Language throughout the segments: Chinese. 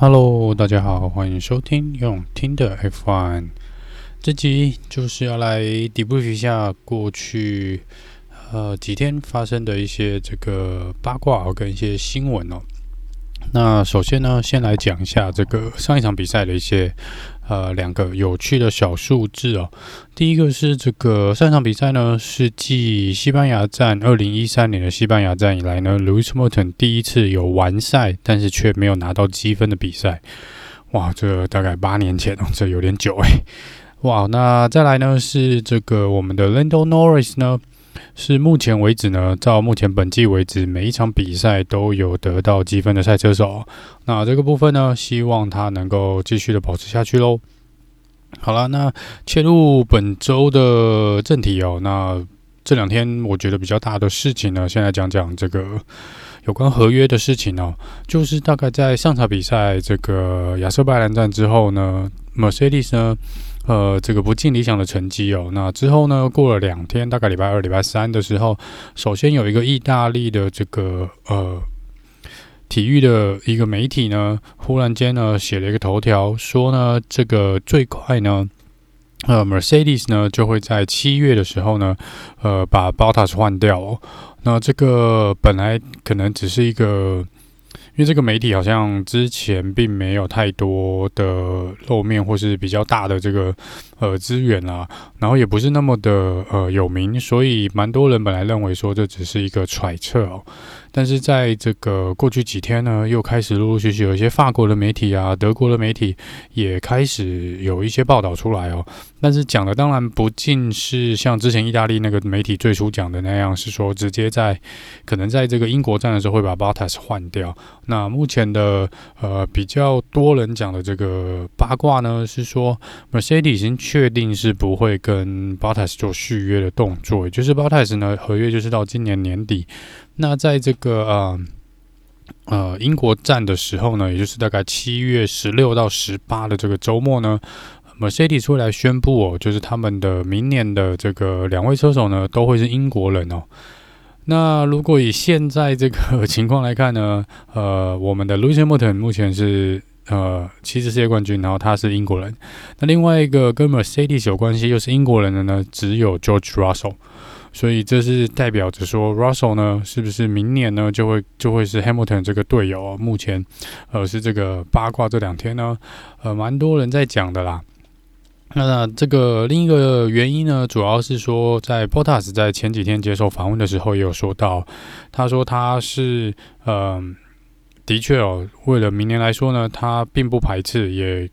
Hello，大家好，欢迎收听用听的 F1。这集就是要来 debrief 一下过去呃几天发生的一些这个八卦跟一些新闻哦。那首先呢，先来讲一下这个上一场比赛的一些。呃，两个有趣的小数字哦。第一个是这个上场比赛呢，是继西班牙站二零一三年的西班牙站以来呢，Lewis Hamilton 第一次有完赛，但是却没有拿到积分的比赛。哇，这大概八年前哦，这有点久诶。哇，那再来呢是这个我们的 Lando Norris 呢。是目前为止呢，到目前本季为止，每一场比赛都有得到积分的赛车手。那这个部分呢，希望他能够继续的保持下去喽。好了，那切入本周的正题哦。那这两天我觉得比较大的事情呢，先来讲讲这个有关合约的事情哦。就是大概在上场比赛这个亚瑟拜兰站之后呢，Mercedes 呢。呃，这个不尽理想的成绩哦。那之后呢，过了两天，大概礼拜二、礼拜三的时候，首先有一个意大利的这个呃体育的一个媒体呢，忽然间呢写了一个头条，说呢这个最快呢，呃，Mercedes 呢就会在七月的时候呢，呃，把 Bottas 换掉哦。那这个本来可能只是一个。因为这个媒体好像之前并没有太多的露面，或是比较大的这个呃资源啊，然后也不是那么的呃有名，所以蛮多人本来认为说这只是一个揣测哦。但是在这个过去几天呢，又开始陆陆续续有一些法国的媒体啊、德国的媒体也开始有一些报道出来哦。但是讲的当然不尽是像之前意大利那个媒体最初讲的那样，是说直接在可能在这个英国站的时候会把 Bottas 换掉。那目前的呃比较多人讲的这个八卦呢，是说 Mercedes 已经确定是不会跟 Bottas 做续约的动作，也就是 Bottas 呢合约就是到今年年底。那在这个呃呃英国站的时候呢，也就是大概七月十六到十八的这个周末呢，Mercedes 会来宣布哦，就是他们的明年的这个两位车手呢都会是英国人哦。那如果以现在这个 情况来看呢，呃，我们的 Lewis Hamilton 目前是呃七次世界冠军，然后他是英国人。那另外一个跟 Mercedes 有关系又是英国人的呢，只有 George Russell。所以这是代表着说，Russell 呢，是不是明年呢就会就会是 Hamilton 这个队友？哦目前，呃，是这个八卦这两天呢，呃，蛮多人在讲的啦。那这个另一个原因呢，主要是说，在 botas 在前几天接受访问的时候也有说到，他说他是，呃，的确哦，为了明年来说呢，他并不排斥，也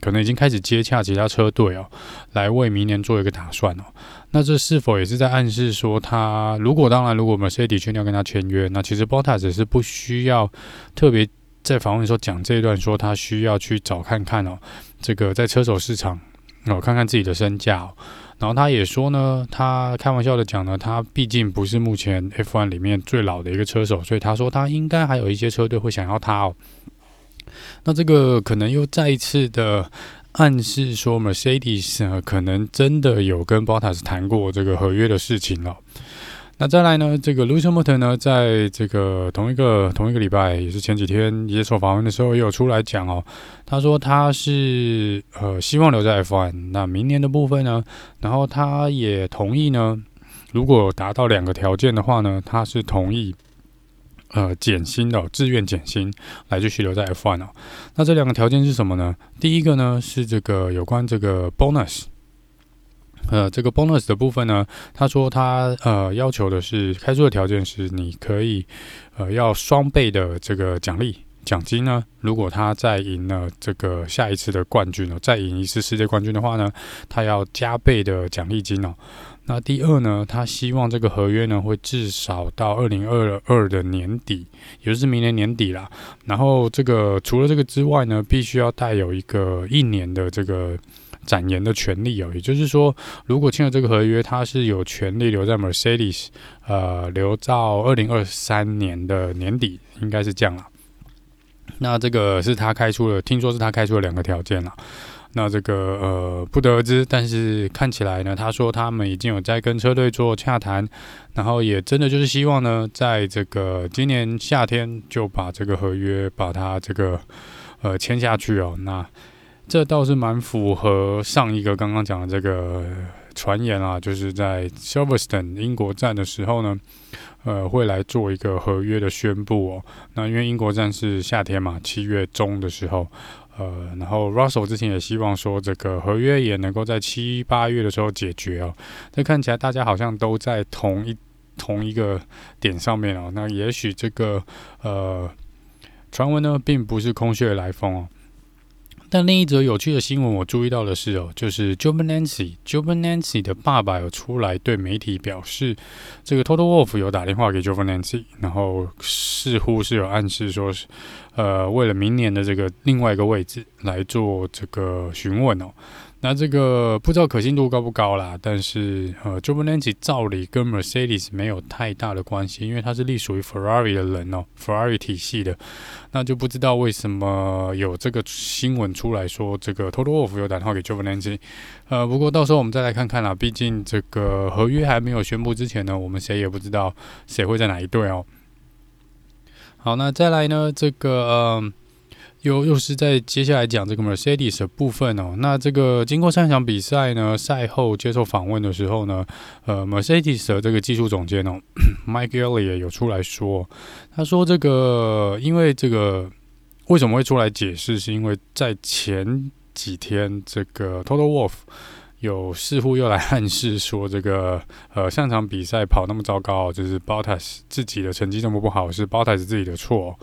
可能已经开始接洽其他车队哦，来为明年做一个打算哦。那这是否也是在暗示说，他如果当然，如果 Mercedes 确定要跟他签约，那其实 botas 是不需要特别在访问的时候讲这一段，说他需要去找看看哦，这个在车手市场我，看看自己的身价哦。然后他也说呢，他开玩笑的讲呢，他毕竟不是目前 F1 里面最老的一个车手，所以他说他应该还有一些车队会想要他哦。那这个可能又再一次的。暗示说，Mercedes 呢可能真的有跟 Bottas 谈过这个合约的事情了。那再来呢，这个 Lewis Hamilton 呢，在这个同一个同一个礼拜，也是前几天接受访问的时候，也有出来讲哦。他说他是呃希望留在 F1，那明年的部分呢，然后他也同意呢，如果达到两个条件的话呢，他是同意。呃，减薪的、哦，自愿减薪来继续留在 F1 哦。那这两个条件是什么呢？第一个呢是这个有关这个 bonus，呃，这个 bonus 的部分呢，他说他呃要求的是开出的条件是你可以呃要双倍的这个奖励奖金呢。如果他再赢了这个下一次的冠军哦，再赢一次世界冠军的话呢，他要加倍的奖励金哦。那第二呢，他希望这个合约呢会至少到二零二二的年底，也就是明年年底啦。然后这个除了这个之外呢，必须要带有一个一年的这个展延的权利哦。也就是说，如果签了这个合约，他是有权利留在 Mercedes，呃，留到二零二三年的年底，应该是这样啦。那这个是他开出了，听说是他开出了两个条件啦。那这个呃不得而知，但是看起来呢，他说他们已经有在跟车队做洽谈，然后也真的就是希望呢，在这个今年夏天就把这个合约把它这个呃签下去哦。那这倒是蛮符合上一个刚刚讲的这个传言啊，就是在 Silverstone 英国站的时候呢，呃，会来做一个合约的宣布哦。那因为英国站是夏天嘛，七月中的时候，呃，然后 Russell 之前也希望说这个合约也能够在七八月的时候解决哦。那看起来大家好像都在同一同一个点上面哦。那也许这个呃传闻呢，并不是空穴来风哦。但另一则有趣的新闻，我注意到的是哦，就是 Jovenancy Jovenancy 的爸爸有出来对媒体表示，这个 Total Wolf 有打电话给 Jovenancy，然后似乎是有暗示说，呃，为了明年的这个另外一个位置来做这个询问哦。那这个不知道可信度高不高啦，但是呃，Giovinazzi 照理跟 Mercedes 没有太大的关系，因为他是隶属于 Ferrari 的人哦，Ferrari 体系的，那就不知道为什么有这个新闻出来说这个 Toto Wolff 有打电话给 Giovinazzi，呃，不过到时候我们再来看看啦，毕竟这个合约还没有宣布之前呢，我们谁也不知道谁会在哪一队哦。好，那再来呢，这个呃。又又是在接下来讲这个 Mercedes 的部分哦。那这个经过三场比赛呢，赛后接受访问的时候呢，呃，Mercedes 的这个技术总监哦，Mike Elliott 有出来说，他说这个因为这个为什么会出来解释，是因为在前几天这个 Toto Wolff 有似乎又来暗示说，这个呃上场比赛跑那么糟糕，就是 Bottas 自己的成绩这么不好，是 Bottas 自己的错。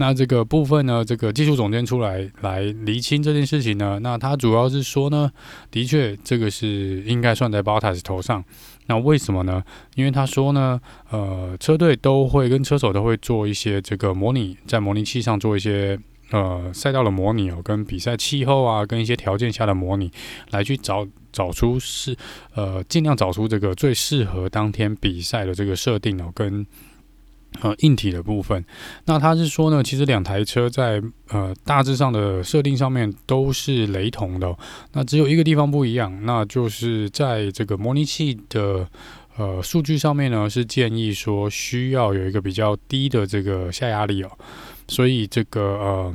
那这个部分呢，这个技术总监出来来厘清这件事情呢，那他主要是说呢，的确这个是应该算在 Bottas 头上。那为什么呢？因为他说呢，呃，车队都会跟车手都会做一些这个模拟，在模拟器上做一些呃赛道的模拟哦，跟比赛气候啊，跟一些条件下的模拟，来去找找出是呃尽量找出这个最适合当天比赛的这个设定哦，跟。呃，硬体的部分，那他是说呢，其实两台车在呃大致上的设定上面都是雷同的，那只有一个地方不一样，那就是在这个模拟器的呃数据上面呢，是建议说需要有一个比较低的这个下压力哦，所以这个呃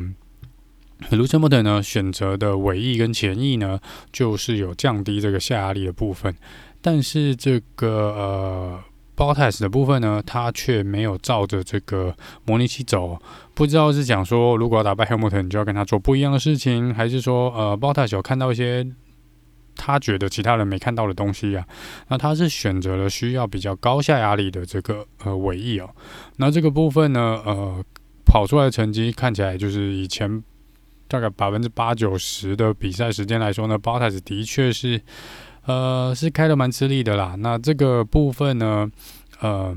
，Lewis Hamilton 呢选择的尾翼跟前翼呢，就是有降低这个下压力的部分，但是这个呃。Bottas 的部分呢，他却没有照着这个模拟器走，不知道是讲说，如果要打败 Hamilton，你就要跟他做不一样的事情，还是说，呃，Bottas 有看到一些他觉得其他人没看到的东西啊？那他是选择了需要比较高下压力的这个呃尾翼哦。那这个部分呢，呃，跑出来的成绩看起来就是以前大概百分之八九十的比赛时间来说呢，Bottas 的确是。呃，是开得蛮吃力的啦。那这个部分呢，呃，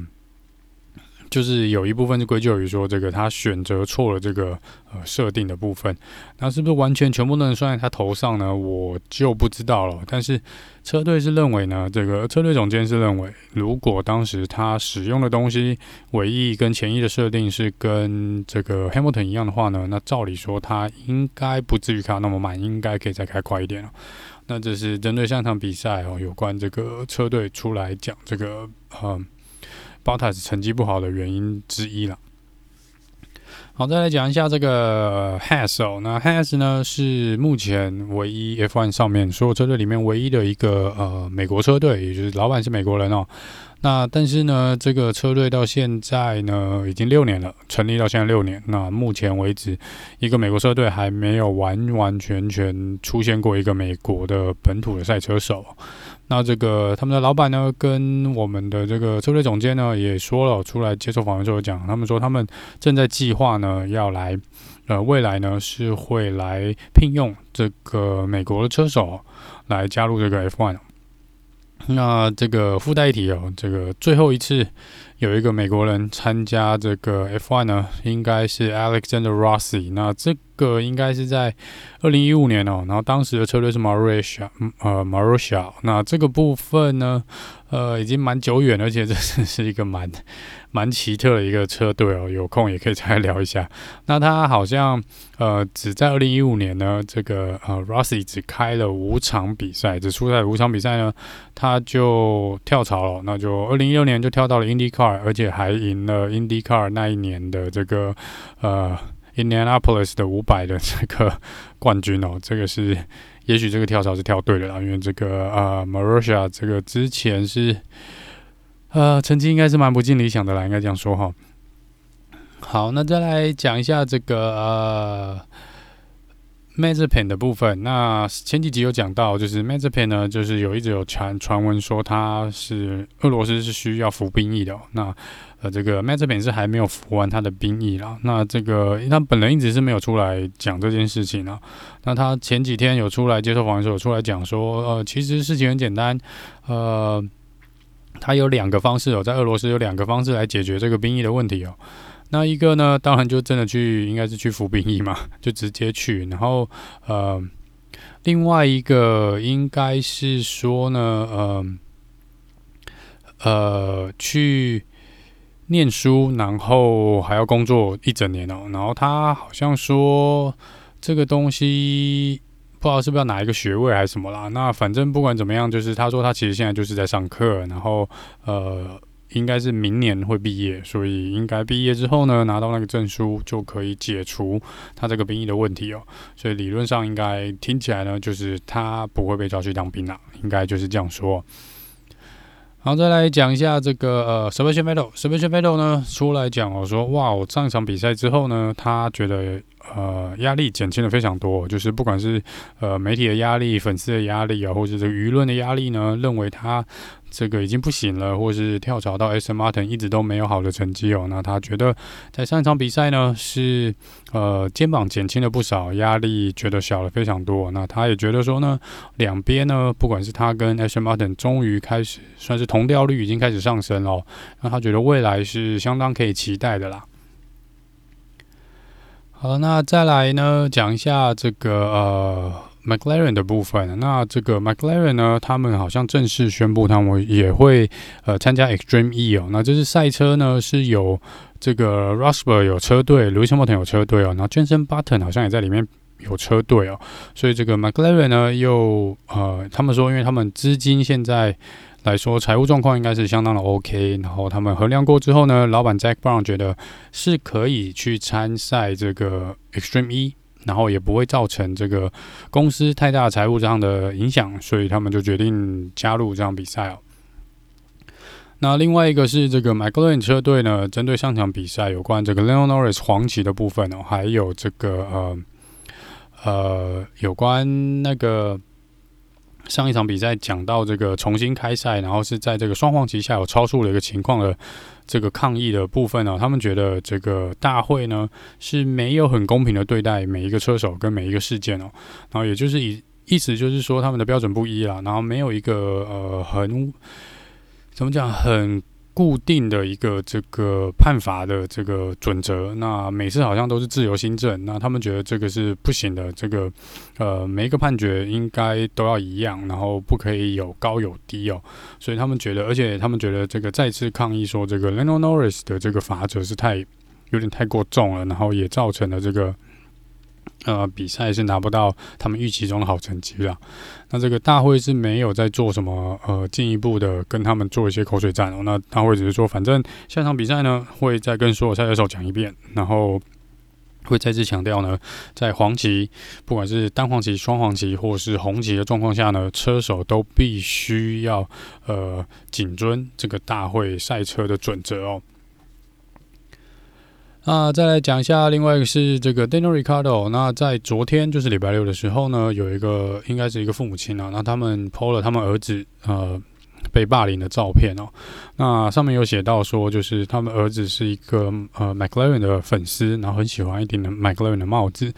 就是有一部分是归咎于说，这个他选择错了这个呃设定的部分。那是不是完全全部都能算在他头上呢？我就不知道了。但是车队是认为呢，这个车队总监是认为，如果当时他使用的东西尾翼跟前翼的设定是跟这个 Hamilton 一样的话呢，那照理说他应该不至于开那么慢，应该可以再开快一点了。那这是针对上场比赛哦，有关这个车队出来讲这个嗯，Bottas 成绩不好的原因之一了。好，再来讲一下这个 Has 哦，那 Has 呢是目前唯一 F1 上面所有车队里面唯一的一个呃美国车队，也就是老板是美国人哦。那但是呢，这个车队到现在呢已经六年了，成立到现在六年。那目前为止，一个美国车队还没有完完全全出现过一个美国的本土的赛车手。那这个他们的老板呢，跟我们的这个车队总监呢也说了，出来接受访问时候讲，他们说他们正在计划呢要来，呃，未来呢是会来聘用这个美国的车手来加入这个 F1。那这个附带一提哦，这个最后一次有一个美国人参加这个 F1 呢，应该是 Alexander Rossi。那这个应该是在二零一五年哦，然后当时的车队是 Marussia，呃，Marussia。那这个部分呢，呃，已经蛮久远，而且这是是一个蛮。蛮奇特的一个车队哦，有空也可以再聊一下。那他好像呃，只在二零一五年呢，这个呃，Rossi 只开了五场比赛，只出赛五场比赛呢，他就跳槽了。那就二零一六年就跳到了 IndyCar，而且还赢了 IndyCar 那一年的这个呃 Indianapolis 的五百的这个 冠军哦，这个是也许这个跳槽是跳对的啦，因为这个呃 Marussia 这个之前是呃成绩应该是蛮不尽理想的啦，应该这样说哈。好，那再来讲一下这个呃。Mazepin 的部分，那前几集有讲到，就是 Mazepin 呢，就是有一直有传传闻说他是俄罗斯是需要服兵役的哦。那呃，这个 Mazepin 是还没有服完他的兵役啦。那这个他本人一直是没有出来讲这件事情啊。那他前几天有出来接受访问时候，有出来讲说，呃，其实事情很简单，呃，他有两个方式哦，在俄罗斯有两个方式来解决这个兵役的问题哦。那一个呢，当然就真的去，应该是去服兵役嘛，就直接去。然后，呃，另外一个应该是说呢，呃，呃，去念书，然后还要工作一整年哦。然后他好像说这个东西不知道是不是要拿一个学位还是什么啦。那反正不管怎么样，就是他说他其实现在就是在上课，然后呃。应该是明年会毕业，所以应该毕业之后呢，拿到那个证书就可以解除他这个兵役的问题哦。所以理论上应该听起来呢，就是他不会被抓去当兵了，应该就是这样说。好再来讲一下这个呃，Sebastian Vettel，Sebastian Vettel 呢出来讲哦，说哇，我上一场比赛之后呢，他觉得呃压力减轻了非常多，就是不管是呃媒体的压力、粉丝的压力啊，或者这个舆论的压力呢，认为他。这个已经不行了，或是跳槽到 S M Martin 一直都没有好的成绩哦。那他觉得在上一场比赛呢，是呃肩膀减轻了不少，压力觉得小了非常多。那他也觉得说呢，两边呢，不管是他跟 S M Martin 终于开始算是同调率已经开始上升了，那他觉得未来是相当可以期待的啦。好，那再来呢，讲一下这个呃。McLaren 的部分，那这个 McLaren 呢，他们好像正式宣布，他们也会呃参加 Extreme E 哦。那这是赛车呢，是有这个 r o s b e r 有车队，Lewis Hamilton 有车队哦，然后 Jenson Button 好像也在里面有车队哦。所以这个 McLaren 呢，又呃，他们说，因为他们资金现在来说，财务状况应该是相当的 OK，然后他们衡量过之后呢，老板 Jack Brown 觉得是可以去参赛这个 Extreme E。然后也不会造成这个公司太大财务上的影响，所以他们就决定加入这场比赛哦。那另外一个是这个 McLaren 车队呢，针对上场比赛有关这个 Lando Norris 黄旗的部分哦，还有这个呃呃有关那个。上一场比赛讲到这个重新开赛，然后是在这个双黄旗下有超速的一个情况的这个抗议的部分呢，他们觉得这个大会呢是没有很公平的对待每一个车手跟每一个事件哦，然后也就是以意思就是说他们的标准不一啦，然后没有一个呃很怎么讲很。固定的一个这个判罚的这个准则，那每次好像都是自由新政，那他们觉得这个是不行的，这个呃每一个判决应该都要一样，然后不可以有高有低哦，所以他们觉得，而且他们觉得这个再次抗议说这个 l e n o Norris 的这个罚则是太有点太过重了，然后也造成了这个。呃，比赛是拿不到他们预期中的好成绩了。那这个大会是没有在做什么呃进一步的跟他们做一些口水战哦。那大会只是说，反正下场比赛呢会再跟所有赛车手讲一遍，然后会再次强调呢，在黄旗不管是单黄旗、双黄旗或是红旗的状况下呢，车手都必须要呃谨遵这个大会赛车的准则哦。那再来讲一下，另外一个是这个 Daniel Ricardo。那在昨天就是礼拜六的时候呢，有一个应该是一个父母亲啊，那他们 PO 了他们儿子呃被霸凌的照片哦。那上面有写到说，就是他们儿子是一个呃 McLaren 的粉丝，然后很喜欢一顶 McLaren 的帽子。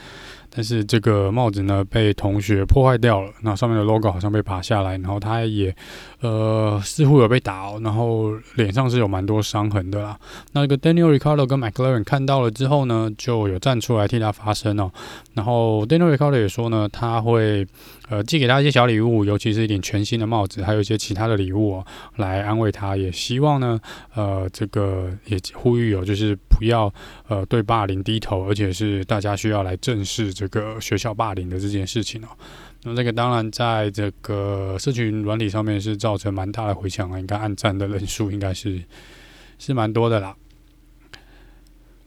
但是这个帽子呢，被同学破坏掉了，那上面的 logo 好像被拔下来，然后他也呃似乎有被打哦，然后脸上是有蛮多伤痕的啦。那个 Daniel r i c a r d o 跟 McLaren 看到了之后呢，就有站出来替他发声哦。然后 Daniel r i c a r d o 也说呢，他会呃寄给他一些小礼物，尤其是一顶全新的帽子，还有一些其他的礼物哦，来安慰他。也希望呢，呃，这个也呼吁有就是不要呃对霸凌低头，而且是大家需要来正视。这个学校霸凌的这件事情哦，那这个当然在这个社群软体上面是造成蛮大的回响啊，应该按赞的人数应该是是蛮多的啦。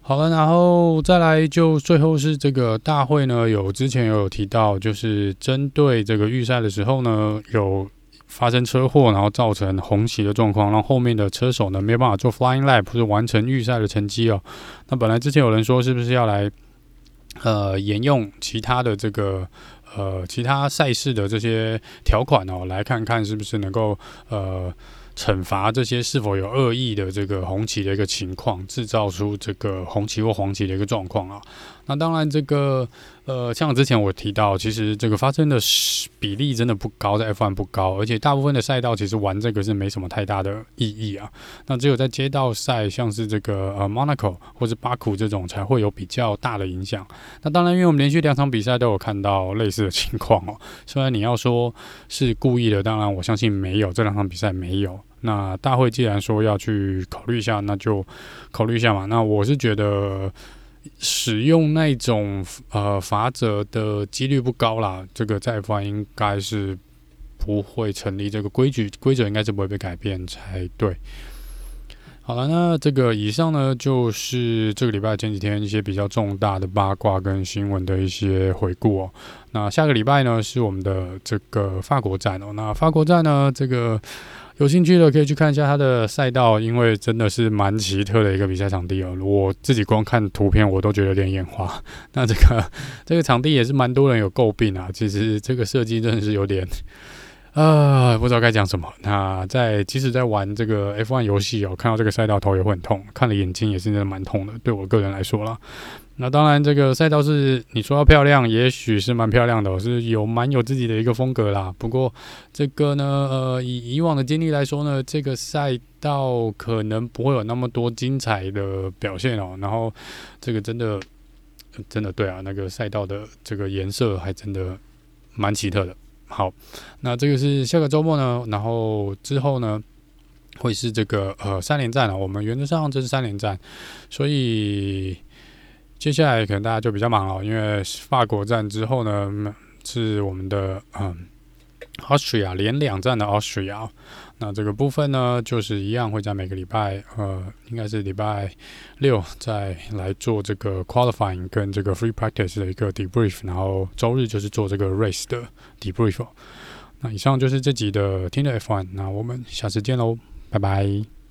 好了，然后再来就最后是这个大会呢，有之前有提到，就是针对这个预赛的时候呢，有发生车祸，然后造成红旗的状况，让后面的车手呢没有办法做 flying lap，或是完成预赛的成绩哦。那本来之前有人说是不是要来呃沿用其他的这个呃其他赛事的这些条款哦，来看看是不是能够呃。惩罚这些是否有恶意的这个红旗的一个情况，制造出这个红旗或黄旗的一个状况啊。那当然，这个呃，像之前我提到，其实这个发生的比例真的不高，在 F1 不高，而且大部分的赛道其实玩这个是没什么太大的意义啊。那只有在街道赛，像是这个呃 Monaco 或者巴库这种，才会有比较大的影响。那当然，因为我们连续两场比赛都有看到类似的情况哦。虽然你要说是故意的，当然我相信没有，这两场比赛没有。那大会既然说要去考虑一下，那就考虑一下嘛。那我是觉得。使用那种呃法则的几率不高啦，这个在 F1 应该是不会成立，这个规矩规则应该是不会被改变才对。好了，那这个以上呢就是这个礼拜前几天一些比较重大的八卦跟新闻的一些回顾哦。那下个礼拜呢是我们的这个法国站哦。那法国站呢这个。有兴趣的可以去看一下它的赛道，因为真的是蛮奇特的一个比赛场地哦。我自己光看图片我都觉得有点眼花。那这个这个场地也是蛮多人有诟病啊。其实这个设计真的是有点，啊，不知道该讲什么。那在即使在玩这个 F1 游戏哦，看到这个赛道头也会很痛，看了眼睛也是真的蛮痛的。对我个人来说啦。那当然，这个赛道是你说要漂亮，也许是蛮漂亮的，是有蛮有自己的一个风格啦。不过这个呢，呃，以以往的经历来说呢，这个赛道可能不会有那么多精彩的表现哦。然后这个真的真的对啊，那个赛道的这个颜色还真的蛮奇特的。好，那这个是下个周末呢，然后之后呢会是这个呃三连战了。我们原则上这是三连战，所以。接下来可能大家就比较忙了，因为法国站之后呢，是我们的嗯，Austria 连两站的 Austria。那这个部分呢，就是一样会在每个礼拜，呃，应该是礼拜六再来做这个 qualifying 跟这个 free practice 的一个 debrief，然后周日就是做这个 race 的 debrief。那以上就是这集的听的 F1，那我们下次见喽，拜拜。